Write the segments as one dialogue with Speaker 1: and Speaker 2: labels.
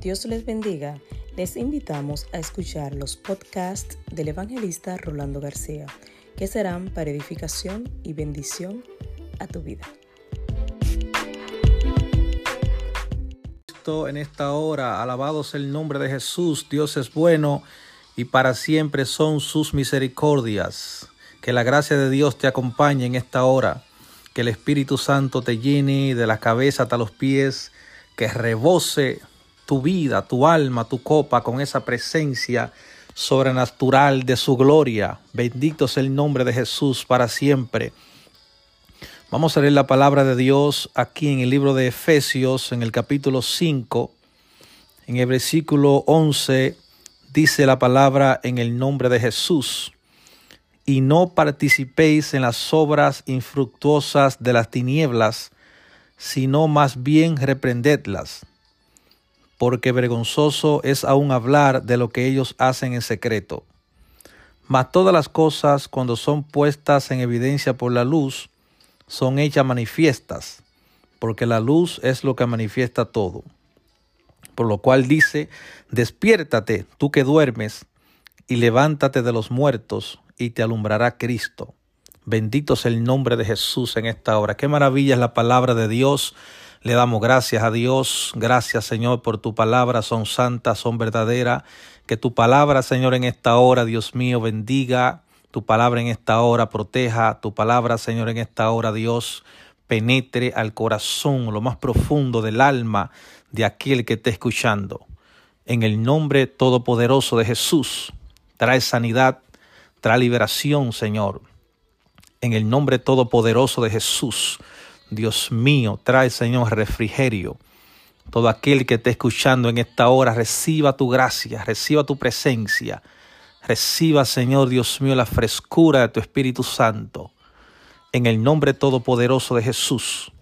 Speaker 1: Dios les bendiga. Les invitamos a escuchar los podcasts del evangelista Rolando García, que serán para edificación y bendición a tu vida.
Speaker 2: En esta hora, alabados el nombre de Jesús, Dios es bueno y para siempre son sus misericordias. Que la gracia de Dios te acompañe en esta hora, que el Espíritu Santo te llene de la cabeza hasta los pies, que rebose tu vida, tu alma, tu copa con esa presencia sobrenatural de su gloria. Bendito sea el nombre de Jesús para siempre. Vamos a leer la palabra de Dios aquí en el libro de Efesios, en el capítulo 5, en el versículo 11, dice la palabra en el nombre de Jesús. Y no participéis en las obras infructuosas de las tinieblas, sino más bien reprendedlas porque vergonzoso es aún hablar de lo que ellos hacen en secreto. Mas todas las cosas, cuando son puestas en evidencia por la luz, son hechas manifiestas, porque la luz es lo que manifiesta todo. Por lo cual dice, despiértate, tú que duermes, y levántate de los muertos, y te alumbrará Cristo. Bendito es el nombre de Jesús en esta hora. Qué maravilla es la palabra de Dios le damos gracias a Dios. Gracias, Señor, por tu palabra. Son santas, son verdaderas. Que tu palabra, Señor, en esta hora, Dios mío, bendiga. Tu palabra en esta hora proteja. Tu palabra, Señor, en esta hora, Dios, penetre al corazón, lo más profundo del alma de aquel que esté escuchando. En el nombre todopoderoso de Jesús, trae sanidad, trae liberación, Señor. En el nombre todopoderoso de Jesús Dios mío, trae, Señor, refrigerio. Todo aquel que esté escuchando en esta hora, reciba tu gracia, reciba tu presencia. Reciba, Señor Dios mío, la frescura de tu Espíritu Santo. En el nombre todopoderoso de Jesús.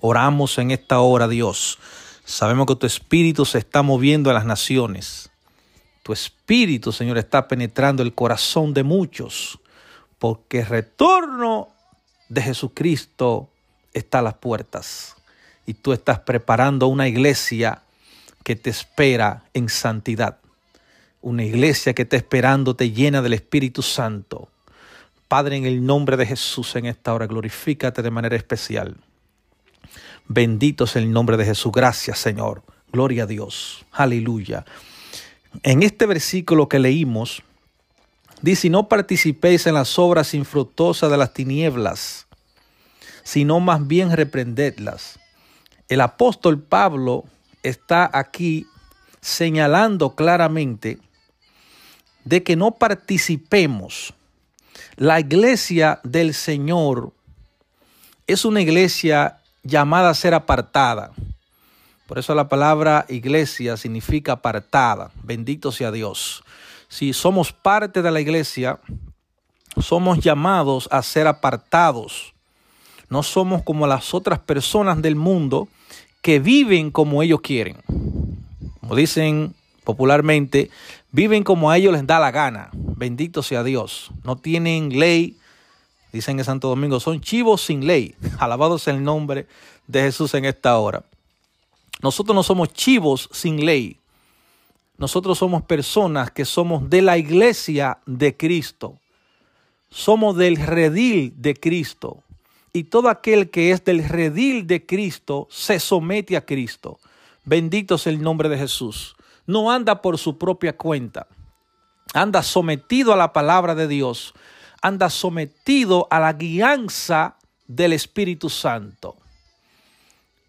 Speaker 2: Oramos en esta hora, Dios. Sabemos que tu Espíritu se está moviendo a las naciones. Tu Espíritu, Señor, está penetrando el corazón de muchos. Porque el retorno de Jesucristo está a las puertas y tú estás preparando una iglesia que te espera en santidad. Una iglesia que está esperando te llena del Espíritu Santo. Padre, en el nombre de Jesús en esta hora, glorifícate de manera especial. Bendito es el nombre de Jesús. Gracias, Señor. Gloria a Dios. Aleluya. En este versículo que leímos, dice, no participéis en las obras infructuosas de las tinieblas, sino más bien reprendedlas. El apóstol Pablo está aquí señalando claramente de que no participemos. La iglesia del Señor es una iglesia llamada a ser apartada. Por eso la palabra iglesia significa apartada. Bendito sea Dios. Si somos parte de la iglesia, somos llamados a ser apartados no somos como las otras personas del mundo que viven como ellos quieren. Como dicen popularmente, viven como a ellos les da la gana. Bendito sea Dios. No tienen ley. Dicen en Santo Domingo, son chivos sin ley. Alabado sea el nombre de Jesús en esta hora. Nosotros no somos chivos sin ley. Nosotros somos personas que somos de la iglesia de Cristo. Somos del redil de Cristo y todo aquel que es del redil de Cristo se somete a Cristo. Bendito es el nombre de Jesús. No anda por su propia cuenta. Anda sometido a la palabra de Dios. Anda sometido a la guianza del Espíritu Santo.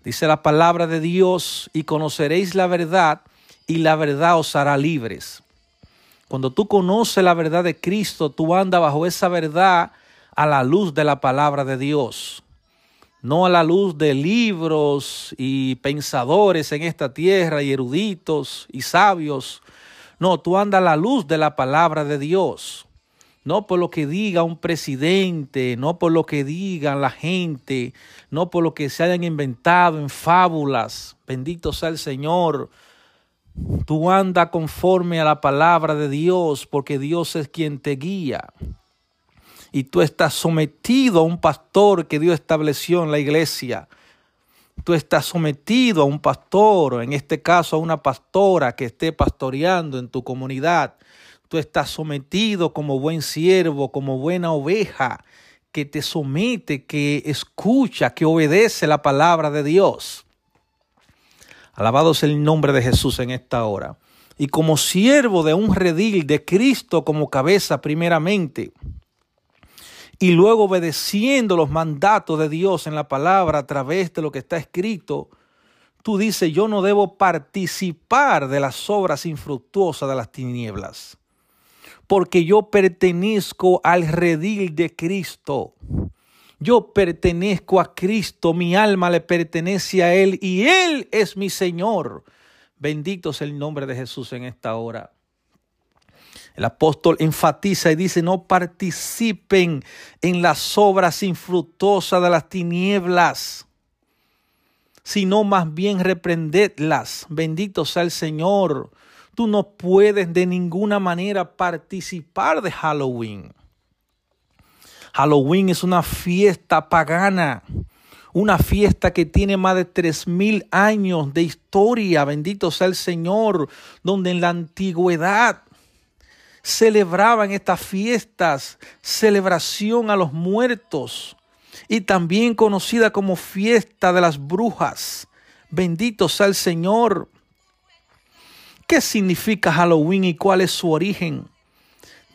Speaker 2: Dice la palabra de Dios y conoceréis la verdad y la verdad os hará libres. Cuando tú conoces la verdad de Cristo, tú andas bajo esa verdad a la luz de la palabra de Dios, no a la luz de libros y pensadores en esta tierra y eruditos y sabios. No, tú andas a la luz de la palabra de Dios. No por lo que diga un presidente, no por lo que diga la gente, no por lo que se hayan inventado en fábulas. Bendito sea el Señor. Tú anda conforme a la palabra de Dios, porque Dios es quien te guía y tú estás sometido a un pastor que Dios estableció en la iglesia. tú estás sometido a un pastor, en este caso a una pastora que esté pastoreando en tu comunidad. Tú estás sometido como buen siervo, como buena oveja, que te somete, que escucha, que obedece la palabra de Dios. Alabado sea el nombre de Jesús en esta hora. Y como siervo de un redil de Cristo como cabeza primeramente, y luego obedeciendo los mandatos de Dios en la palabra a través de lo que está escrito, tú dices, yo no debo participar de las obras infructuosas de las tinieblas, porque yo pertenezco al redil de Cristo. Yo pertenezco a Cristo, mi alma le pertenece a Él y Él es mi Señor. Bendito sea el nombre de Jesús en esta hora. El apóstol enfatiza y dice, no participen en las obras infructuosas de las tinieblas, sino más bien reprendedlas. Bendito sea el Señor. Tú no puedes de ninguna manera participar de Halloween. Halloween es una fiesta pagana, una fiesta que tiene más de tres mil años de historia, bendito sea el Señor, donde en la antigüedad celebraban estas fiestas, celebración a los muertos y también conocida como fiesta de las brujas. Bendito sea el Señor. ¿Qué significa Halloween y cuál es su origen?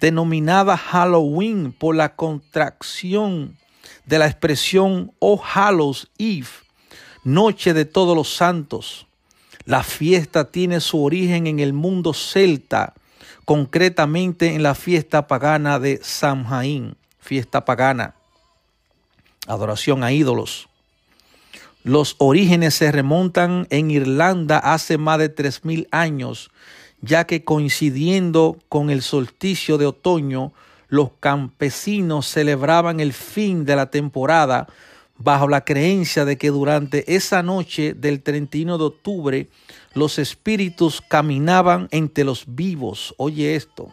Speaker 2: Denominada Halloween por la contracción de la expresión Oh Hallows Eve, Noche de Todos los Santos. La fiesta tiene su origen en el mundo celta concretamente en la fiesta pagana de Samhain, fiesta pagana, adoración a ídolos. Los orígenes se remontan en Irlanda hace más de 3.000 años, ya que coincidiendo con el solsticio de otoño, los campesinos celebraban el fin de la temporada bajo la creencia de que durante esa noche del 31 de octubre los espíritus caminaban entre los vivos. Oye esto,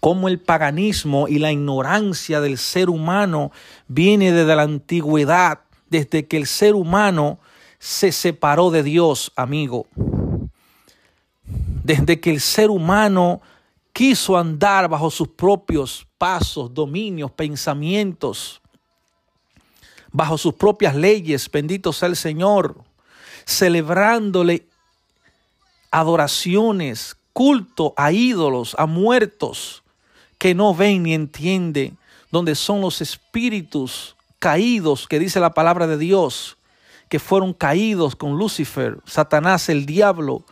Speaker 2: como el paganismo y la ignorancia del ser humano viene desde la antigüedad, desde que el ser humano se separó de Dios, amigo. Desde que el ser humano quiso andar bajo sus propios pasos, dominios, pensamientos, bajo sus propias leyes, bendito sea el Señor, celebrándole adoraciones, culto a ídolos, a muertos que no ven ni entienden, donde son los espíritus caídos que dice la palabra de Dios, que fueron caídos con Lucifer, Satanás, el diablo.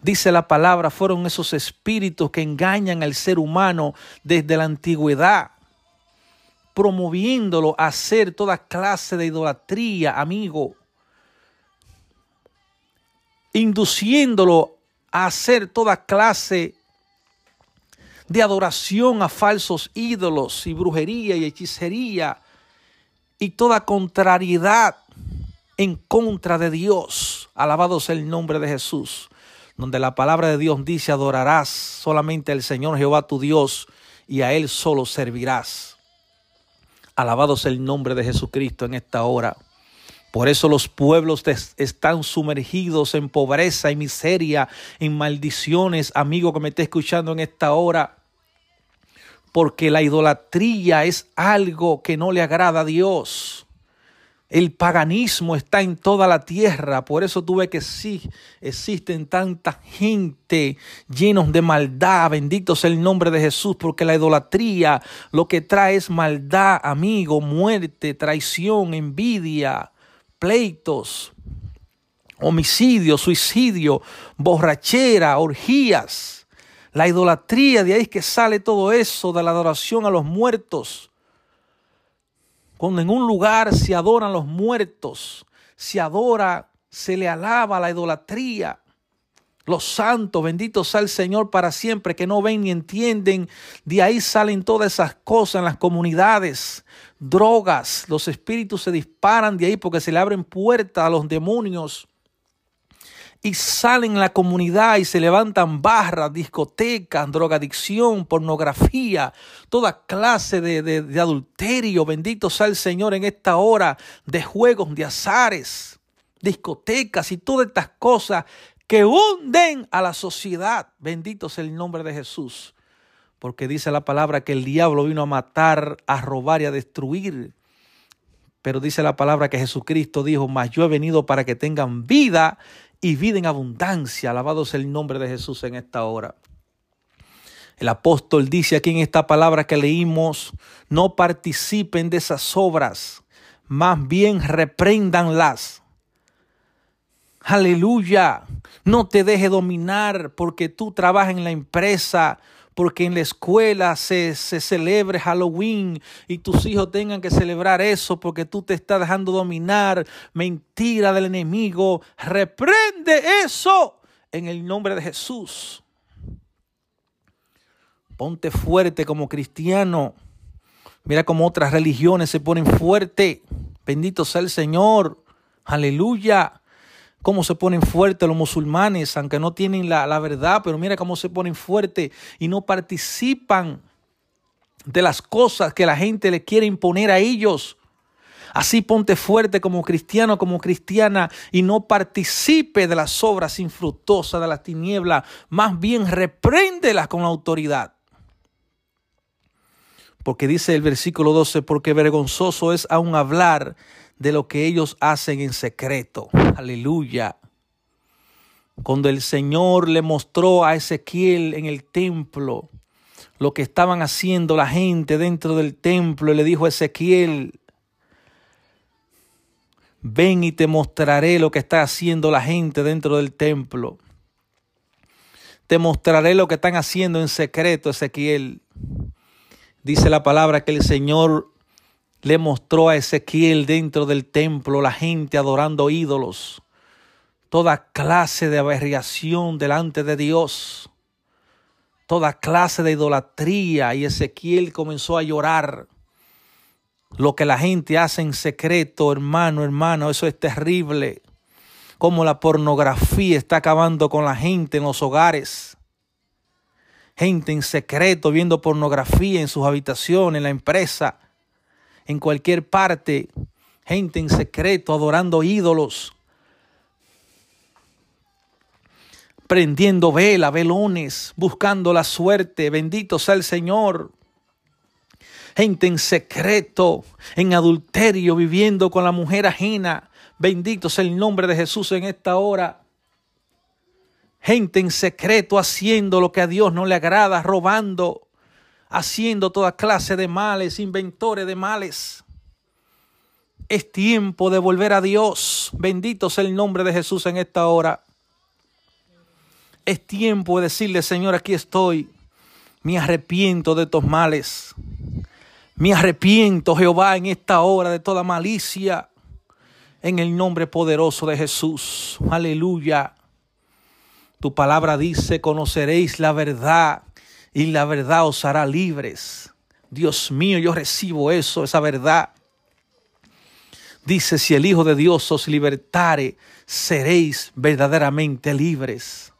Speaker 2: Dice la palabra, fueron esos espíritus que engañan al ser humano desde la antigüedad, promoviéndolo a hacer toda clase de idolatría, amigo, induciéndolo a hacer toda clase de adoración a falsos ídolos y brujería y hechicería y toda contrariedad en contra de Dios. Alabado sea el nombre de Jesús, donde la palabra de Dios dice adorarás solamente al Señor Jehová tu Dios y a Él solo servirás. Alabado sea el nombre de Jesucristo en esta hora. Por eso los pueblos están sumergidos en pobreza y miseria, en maldiciones, amigo que me esté escuchando en esta hora. Porque la idolatría es algo que no le agrada a Dios. El paganismo está en toda la tierra, por eso tuve que sí, existen tanta gente llenos de maldad, bendito sea el nombre de Jesús, porque la idolatría lo que trae es maldad, amigo, muerte, traición, envidia, pleitos, homicidio, suicidio, borrachera, orgías, la idolatría, de ahí es que sale todo eso de la adoración a los muertos. Cuando en un lugar se adoran los muertos, se adora, se le alaba la idolatría. Los santos, benditos sea el Señor para siempre, que no ven ni entienden. De ahí salen todas esas cosas en las comunidades. Drogas, los espíritus se disparan de ahí porque se le abren puertas a los demonios. Y salen en la comunidad y se levantan barras, discotecas, drogadicción, pornografía, toda clase de, de adulterio. Bendito sea el Señor en esta hora de juegos, de azares discotecas y todas estas cosas que hunden a la sociedad. Bendito sea el nombre de Jesús. Porque dice la palabra que el diablo vino a matar, a robar y a destruir. Pero dice la palabra que Jesucristo dijo, mas yo he venido para que tengan vida y vida en abundancia. Alabado sea el nombre de Jesús en esta hora. El apóstol dice aquí en esta palabra que leímos, no participen de esas obras, más bien repréndanlas. Aleluya. No te deje dominar porque tú trabajas en la empresa, porque en la escuela se, se, celebre Halloween y tus hijos tengan que celebrar eso porque tú te estás dejando dominar. Mentira del enemigo. Reprende eso en el nombre de Jesús. Ponte fuerte como cristiano. Mira cómo otras religiones se ponen fuerte. Bendito sea el Señor. Aleluya cómo se ponen fuertes los musulmanes, aunque no tienen la, la, verdad, pero mira cómo se ponen fuertes y no participan de las cosas que la gente le quiere imponer a ellos. Así ponte fuerte como cristiano, como cristiana, y no participe de las obras infructuosas de las tinieblas, más bien repréndelas con autoridad. Porque dice el versículo 12, porque vergonzoso es aún hablar de lo que ellos hacen en secreto. Aleluya. Cuando el Señor le mostró a Ezequiel en el templo lo que estaban haciendo la gente dentro del templo, le dijo a Ezequiel, ven y te mostraré lo que está haciendo la gente dentro del templo. Te mostraré lo que están haciendo en secreto, Ezequiel. Dice la palabra que el Señor le mostró a Ezequiel dentro del templo la gente adorando ídolos, toda clase de aberración delante de Dios, toda clase de idolatría y Ezequiel comenzó a llorar. Lo que la gente hace en secreto, hermano, hermano, eso es terrible. Como la pornografía está acabando con la gente en los hogares. Gente en secreto viendo pornografía en sus habitaciones, en la empresa en cualquier parte, gente en secreto adorando ídolos, prendiendo vela, velones, buscando la suerte, bendito sea el Señor. Gente en secreto, en adulterio, viviendo con la mujer ajena. Bendito sea el nombre de Jesús en esta hora. Gente en secreto haciendo lo que a Dios no le agrada, robando, haciendo toda clase de males, inventores de males. Es tiempo de volver a Dios. Bendito sea el nombre de Jesús en esta hora. Es tiempo de decirle, Señor, aquí estoy. Me arrepiento de estos males. Me arrepiento, Jehová, en esta hora de toda malicia. En el nombre poderoso de Jesús. Aleluya. Tu palabra dice, conoceréis la verdad y la verdad os hará libres. Dios mío, yo recibo eso, esa verdad. Dice, si el Hijo de Dios os libertare, seréis verdaderamente libres.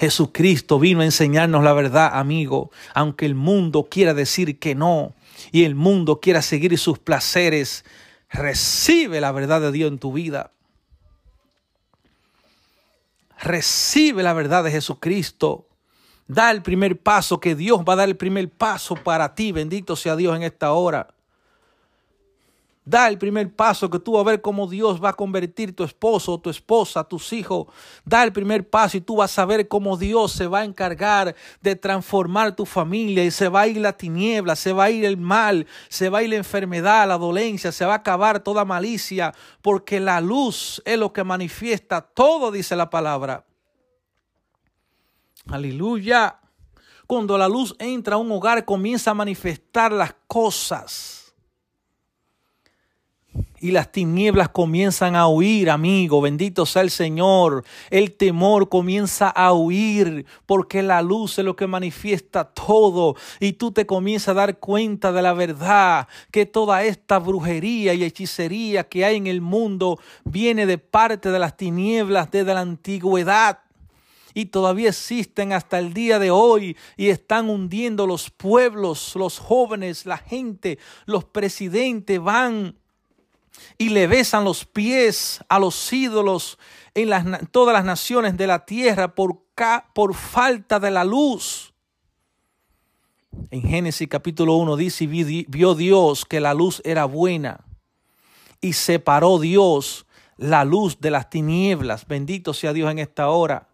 Speaker 2: Jesucristo vino a enseñarnos la verdad, amigo, aunque el mundo quiera decir que no y el mundo quiera seguir sus placeres, recibe la verdad de Dios en tu vida. Recibe la verdad de Jesucristo. Da el primer paso, que Dios va a dar el primer paso para ti. Bendito sea Dios en esta hora. Da el primer paso que tú vas a ver cómo Dios va a convertir tu esposo, tu esposa, tus hijos. Da el primer paso y tú vas a ver cómo Dios se va a encargar de transformar tu familia y se va a ir la tiniebla, se va a ir el mal, se va a ir la enfermedad, la dolencia, se va a acabar toda malicia, porque la luz es lo que manifiesta todo, dice la palabra. Aleluya. Cuando la luz entra a un hogar, comienza a manifestar las cosas. Y las tinieblas comienzan a huir, amigo. Bendito sea el Señor. El temor comienza a huir porque la luz es lo que manifiesta todo. Y tú te comienzas a dar cuenta de la verdad que toda esta brujería y hechicería que hay en el mundo viene de parte de las tinieblas desde la antigüedad y todavía existen hasta el día de hoy y están hundiendo los pueblos, los jóvenes, la gente, los presidentes van y le besan los pies a los ídolos en todas las naciones de la tierra por, por falta de la luz. En Génesis capítulo 1 dice, vio Dios que la luz era buena y separó Dios la luz de las tinieblas. Bendito sea Dios en esta hora.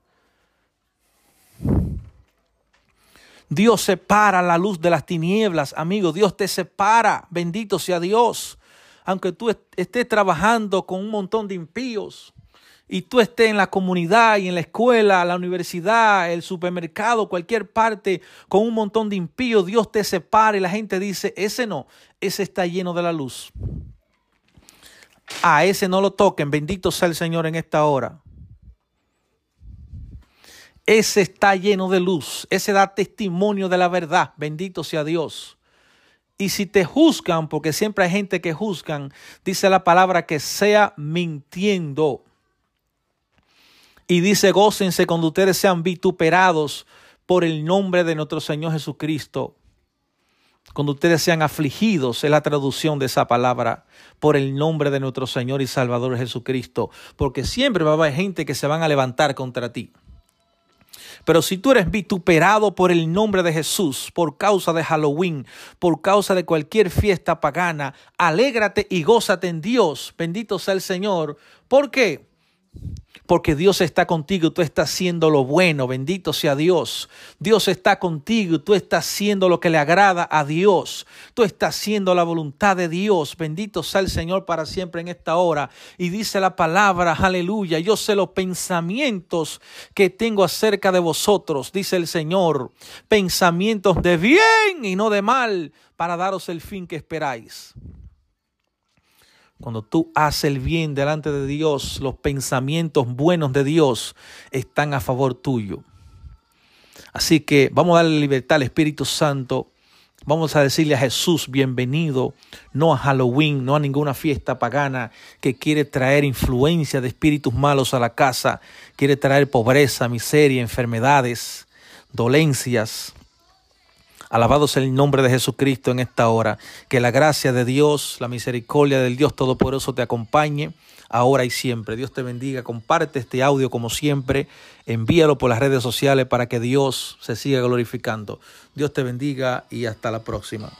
Speaker 2: Dios separa la luz de las tinieblas, amigo. Dios te separa. Bendito sea Dios. Aunque tú estés trabajando con un montón de impíos y tú estés en la comunidad y en la escuela, la universidad, el supermercado, cualquier parte con un montón de impíos, Dios te separa y la gente dice, ese no, ese está lleno de la luz. A ese no lo toquen. Bendito sea el Señor en esta hora. Ese está lleno de luz, ese da testimonio de la verdad, bendito sea Dios. Y si te juzgan, porque siempre hay gente que juzgan, dice la palabra que sea mintiendo. Y dice, gócense cuando ustedes sean vituperados por el nombre de nuestro Señor Jesucristo. Cuando ustedes sean afligidos, es la traducción de esa palabra, por el nombre de nuestro Señor y Salvador Jesucristo. Porque siempre va a haber gente que se van a levantar contra ti. Pero si tú eres vituperado por el nombre de Jesús, por causa de Halloween, por causa de cualquier fiesta pagana, alégrate y gózate en Dios. Bendito sea el Señor. ¿Por qué? Porque Dios está contigo, tú estás haciendo lo bueno, bendito sea Dios. Dios está contigo, tú estás haciendo lo que le agrada a Dios. Tú estás haciendo la voluntad de Dios. Bendito sea el Señor para siempre en esta hora. Y dice la palabra, aleluya, yo sé los pensamientos que tengo acerca de vosotros, dice el Señor. Pensamientos de bien y no de mal, para daros el fin que esperáis. Cuando tú haces el bien delante de Dios, los pensamientos buenos de Dios están a favor tuyo. Así que vamos a darle libertad al Espíritu Santo. Vamos a decirle a Jesús, bienvenido, no a Halloween, no a ninguna fiesta pagana que quiere traer influencia de espíritus malos a la casa, quiere traer pobreza, miseria, enfermedades, dolencias. Alabado sea el nombre de Jesucristo en esta hora. Que la gracia de Dios, la misericordia del Dios Todopoderoso te acompañe ahora y siempre. Dios te bendiga. Comparte este audio como siempre. Envíalo por las redes sociales para que Dios se siga glorificando. Dios te bendiga y hasta la próxima.